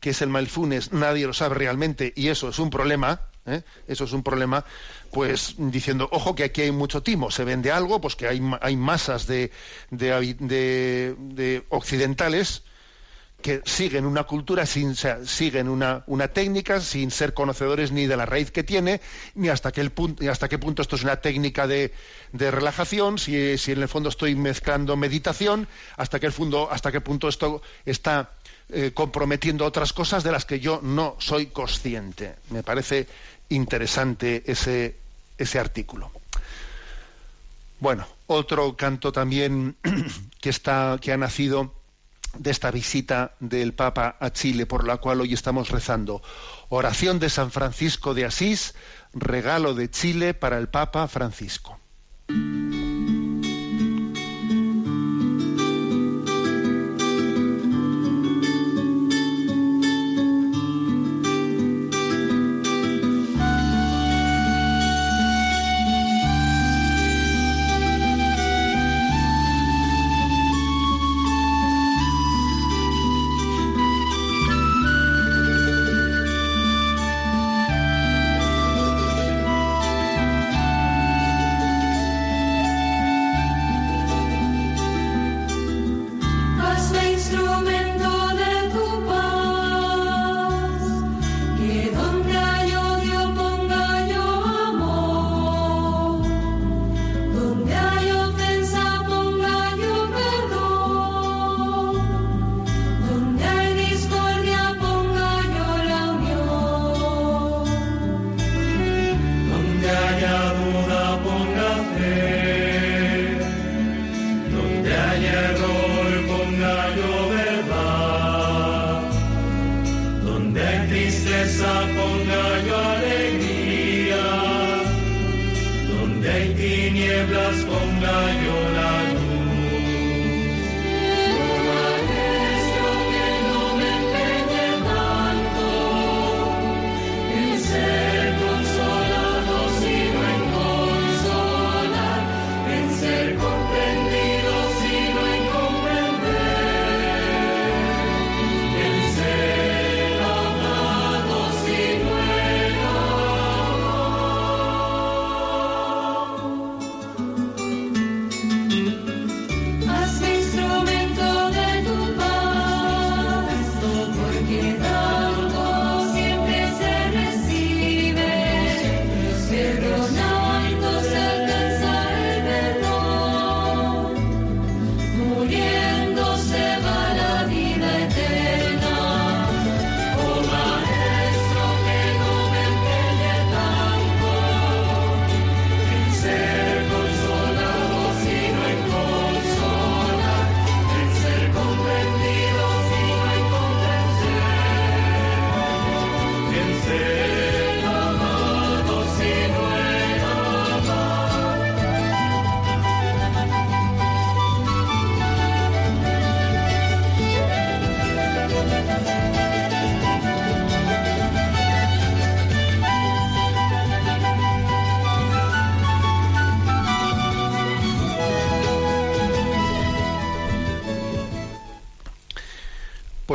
que es el Malfunes, nadie lo sabe realmente, y eso es un problema, ¿eh? eso es un problema, pues diciendo, ojo que aquí hay mucho timo, se vende algo, pues que hay, hay masas de, de, occidentales que siguen una cultura, sin, siguen una, una, técnica sin ser conocedores ni de la raíz que tiene, ni hasta qué, punto, hasta qué punto esto es una técnica de, de relajación, si, si, en el fondo estoy mezclando meditación, hasta qué, fondo, hasta qué punto esto está eh, comprometiendo otras cosas de las que yo no soy consciente. Me parece interesante ese, ese artículo. Bueno, otro canto también [clears throat] que está que ha nacido de esta visita del Papa a Chile, por la cual hoy estamos rezando. Oración de San Francisco de Asís, regalo de Chile para el Papa Francisco.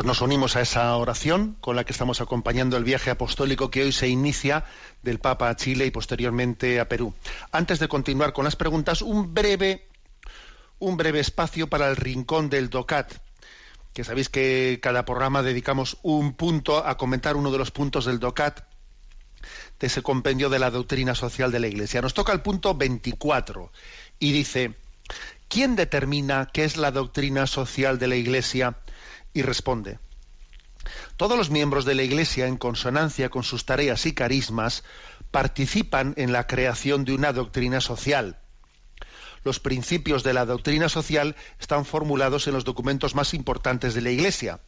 Nos unimos a esa oración con la que estamos acompañando el viaje apostólico que hoy se inicia del Papa a Chile y posteriormente a Perú. Antes de continuar con las preguntas, un breve, un breve espacio para el rincón del DOCAT, que sabéis que cada programa dedicamos un punto a comentar uno de los puntos del DOCAT, de ese compendio de la doctrina social de la Iglesia. Nos toca el punto 24 y dice, ¿quién determina qué es la doctrina social de la Iglesia? Y responde, todos los miembros de la Iglesia, en consonancia con sus tareas y carismas, participan en la creación de una doctrina social. Los principios de la doctrina social están formulados en los documentos más importantes de la Iglesia.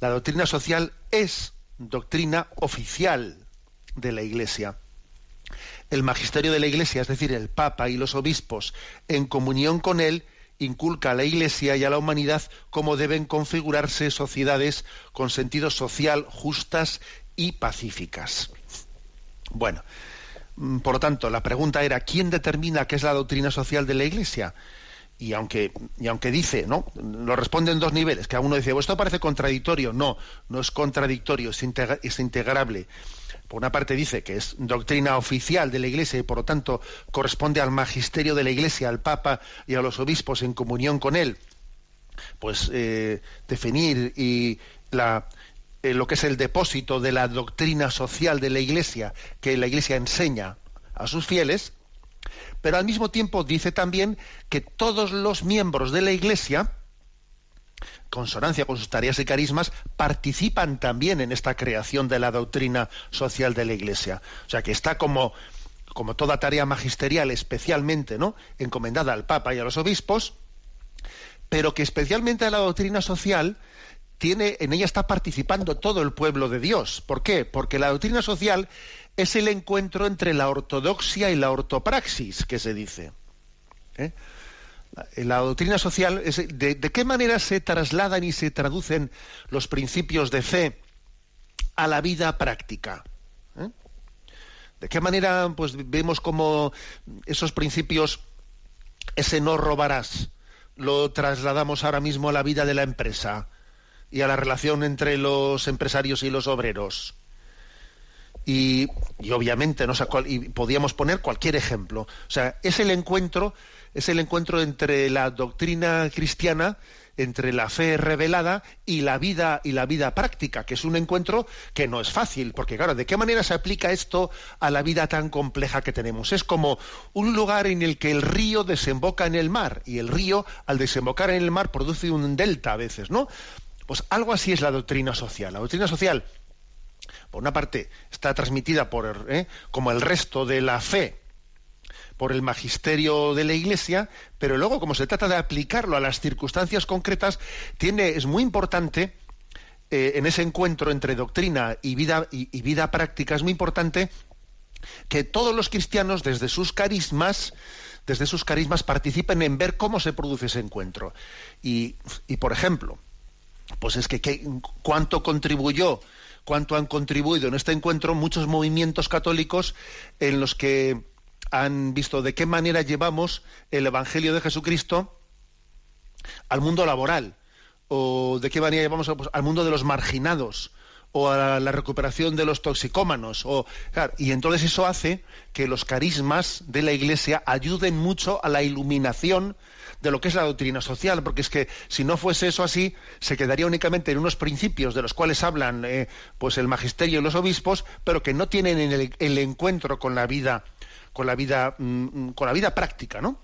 La doctrina social es doctrina oficial de la Iglesia. El magisterio de la Iglesia, es decir, el Papa y los obispos, en comunión con él, inculca a la Iglesia y a la humanidad cómo deben configurarse sociedades con sentido social justas y pacíficas. Bueno, Mm, Por lo tanto, la pregunta era ¿quién determina qué es la doctrina social de la Iglesia? Y aunque, y aunque dice, ¿no? Lo responde en dos niveles, que a uno dice, "Pues esto parece contradictorio. No, no es contradictorio, es, integra- es integrable. Por una parte dice que es doctrina oficial de la Iglesia y por lo tanto corresponde al magisterio de la Iglesia, al Papa y a los obispos en comunión con él, pues eh, definir y la, eh, lo que es el depósito de la doctrina social de la Iglesia que la Iglesia enseña a sus fieles, pero al mismo tiempo dice también que todos los miembros de la Iglesia, consonancia con sus tareas y carismas, participan también en esta creación de la doctrina social de la Iglesia. O sea que está como, como toda tarea magisterial, especialmente ¿no? encomendada al Papa y a los obispos, pero que especialmente a la doctrina social tiene, en ella está participando todo el pueblo de Dios. ¿Por qué? Porque la doctrina social es el encuentro entre la ortodoxia y la ortopraxis, que se dice. ¿Eh? La, la doctrina social es de, de qué manera se trasladan y se traducen los principios de fe a la vida práctica. ¿Eh? ¿De qué manera pues vemos como esos principios, ese no robarás, lo trasladamos ahora mismo a la vida de la empresa y a la relación entre los empresarios y los obreros? Y, y obviamente no o sea, y podíamos poner cualquier ejemplo. O sea, es el encuentro, es el encuentro entre la doctrina cristiana, entre la fe revelada y la vida y la vida práctica, que es un encuentro que no es fácil, porque claro, ¿de qué manera se aplica esto a la vida tan compleja que tenemos? Es como un lugar en el que el río desemboca en el mar y el río al desembocar en el mar produce un delta a veces, ¿no? Pues algo así es la doctrina social. La doctrina social por una parte, está transmitida por, ¿eh? como el resto de la fe por el magisterio de la Iglesia, pero luego, como se trata de aplicarlo a las circunstancias concretas, tiene, es muy importante eh, en ese encuentro entre doctrina y vida, y, vida práctica, es muy importante que todos los cristianos, desde sus carismas, desde sus carismas, participen en ver cómo se produce ese encuentro. Y, por ejemplo, pues es que, cuánto contribuyó cuánto han contribuido en este encuentro muchos movimientos católicos en los que han visto de qué manera llevamos el Evangelio de Jesucristo al mundo laboral, o de qué manera llevamos pues, al mundo de los marginados, o a la recuperación de los toxicómanos, o, y entonces eso hace que los carismas de la Iglesia ayuden mucho a la iluminación de lo que es la doctrina social, porque es que si no fuese eso así, se quedaría únicamente en unos principios de los cuales hablan eh, pues el magisterio y los obispos, pero que no tienen el, el encuentro con la vida, con la vida, mm, con la vida práctica, ¿no?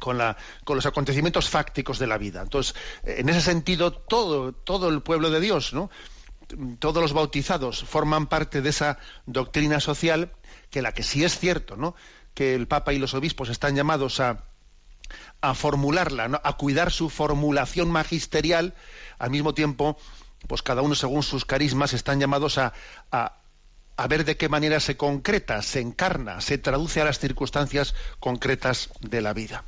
Con, la, con, los acontecimientos fácticos de la vida. Entonces, en ese sentido, todo, todo el pueblo de Dios, ¿no? Todos los bautizados forman parte de esa doctrina social, que la que sí es cierto, ¿no? que el Papa y los obispos están llamados a, a formularla, a cuidar su formulación magisterial, al mismo tiempo, pues cada uno según sus carismas están llamados a, a, a ver de qué manera se concreta, se encarna, se traduce a las circunstancias concretas de la vida.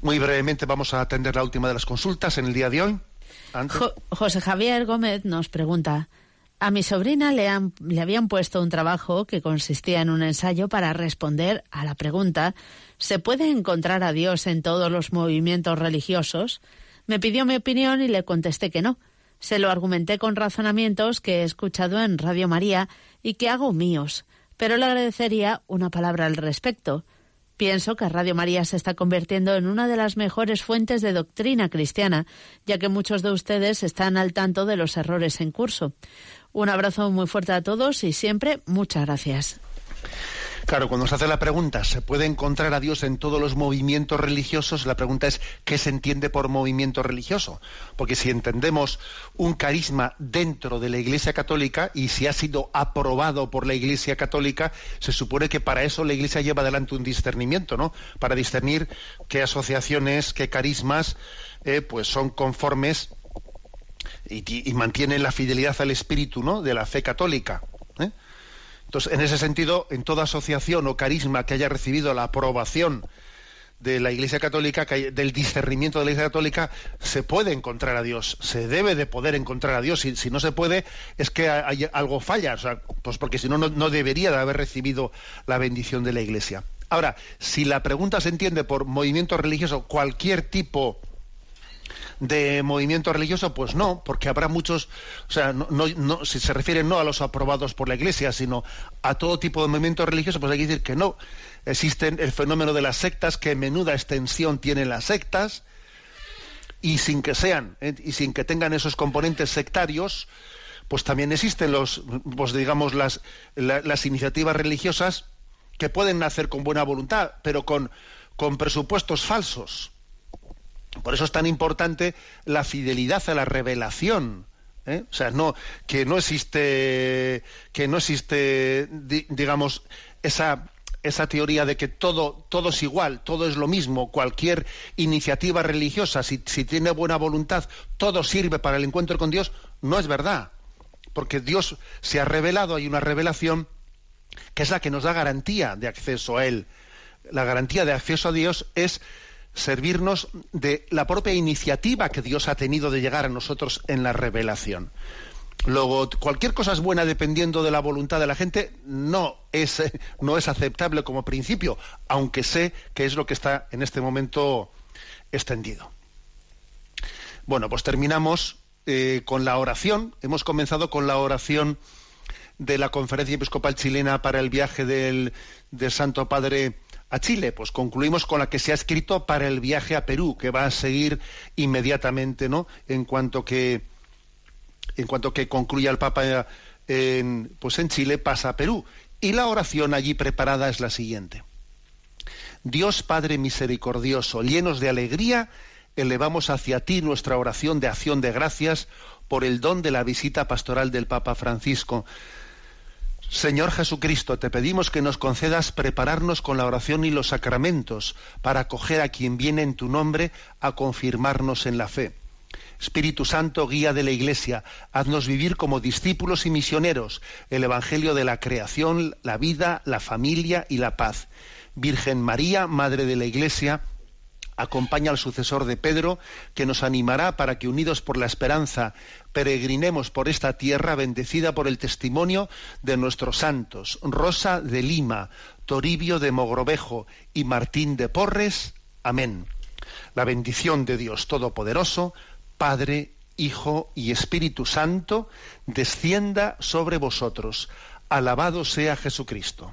Muy brevemente vamos a atender la última de las consultas en el día de hoy. Jo José Javier Gómez nos pregunta, a mi sobrina le, han, le habían puesto un trabajo que consistía en un ensayo para responder a la pregunta ¿se puede encontrar a Dios en todos los movimientos religiosos? Me pidió mi opinión y le contesté que no. Se lo argumenté con razonamientos que he escuchado en Radio María y que hago míos, pero le agradecería una palabra al respecto. Pienso que Radio María se está convirtiendo en una de las mejores fuentes de doctrina cristiana, ya que muchos de ustedes están al tanto de los errores en curso. Un abrazo muy fuerte a todos y siempre muchas gracias. Claro, cuando se hace la pregunta, ¿se puede encontrar a Dios en todos los movimientos religiosos? La pregunta es, ¿qué se entiende por movimiento religioso? Porque si entendemos un carisma dentro de la Iglesia Católica y si ha sido aprobado por la Iglesia Católica, se supone que para eso la Iglesia lleva adelante un discernimiento, ¿no? Para discernir qué asociaciones, qué carismas, eh, pues son conformes y, y, mantienen la fidelidad al espíritu, ¿no? De la fe católica. ¿eh? Entonces, en ese sentido, en toda asociación o carisma que haya recibido la aprobación de la Iglesia Católica, del discernimiento de la Iglesia Católica, se puede encontrar a Dios, se debe de poder encontrar a Dios. Si, no se puede, es que algo falla, o sea, pues porque si no, no debería de haber recibido la bendición de la Iglesia. Ahora, si la pregunta se entiende por movimiento religioso, cualquier tipo de movimiento religioso, pues no, porque habrá muchos, o sea, no, si se refiere no a los aprobados por la Iglesia, sino a todo tipo de movimiento religioso, pues hay que decir que no. Existen el fenómeno de las sectas, que menuda extensión tienen las sectas, y sin que sean, eh, y sin que tengan esos componentes sectarios, pues también existen los, pues digamos, las, las iniciativas religiosas que pueden nacer con buena voluntad, pero con, con presupuestos falsos. Por eso es tan importante la fidelidad a la revelación. ¿eh? O sea, no, que no existe, que no existe, digamos, esa, esa teoría de que todo, todo es igual, todo es lo mismo, cualquier iniciativa religiosa, si, si tiene buena voluntad, todo sirve para el encuentro con Dios, no es verdad. Porque Dios se ha revelado, hay una revelación que es la que nos da garantía de acceso a Él. La garantía de acceso a Dios es servirnos de la propia iniciativa que Dios ha tenido de llegar a nosotros en la revelación. Luego, cualquier cosa es buena dependiendo de la voluntad de la gente, no es, no es aceptable como principio, aunque sé que es lo que está en este momento extendido. Bueno, pues terminamos eh, con la oración. Hemos comenzado con la oración de la Conferencia Episcopal Chilena para el viaje del, del Santo Padre a Chile. Pues concluimos con la que se ha escrito para el viaje a Perú, que va a seguir inmediatamente, ¿no? En cuanto que en cuanto que concluya el Papa en, pues en Chile, pasa a Perú. Y la oración allí preparada es la siguiente. Dios Padre misericordioso, llenos de alegría, elevamos hacia ti nuestra oración de acción de gracias por el don de la visita pastoral del Papa Francisco. Señor Jesucristo, te pedimos que nos concedas prepararnos con la oración y los sacramentos para acoger a quien viene en tu nombre a confirmarnos en la fe. Espíritu Santo, guía de la Iglesia, haznos vivir como discípulos y misioneros el Evangelio de la creación, la vida, la familia y la paz. Virgen María, Madre de la Iglesia, acompaña al sucesor de Pedro, que nos animará para que, unidos por la esperanza, peregrinemos por esta tierra bendecida por el testimonio de nuestros santos, Rosa de Lima, Toribio de Mogrovejo y Martín de Porres. Amén. La bendición de Dios Todopoderoso, Padre, Hijo y Espíritu Santo, descienda sobre vosotros. Alabado sea Jesucristo.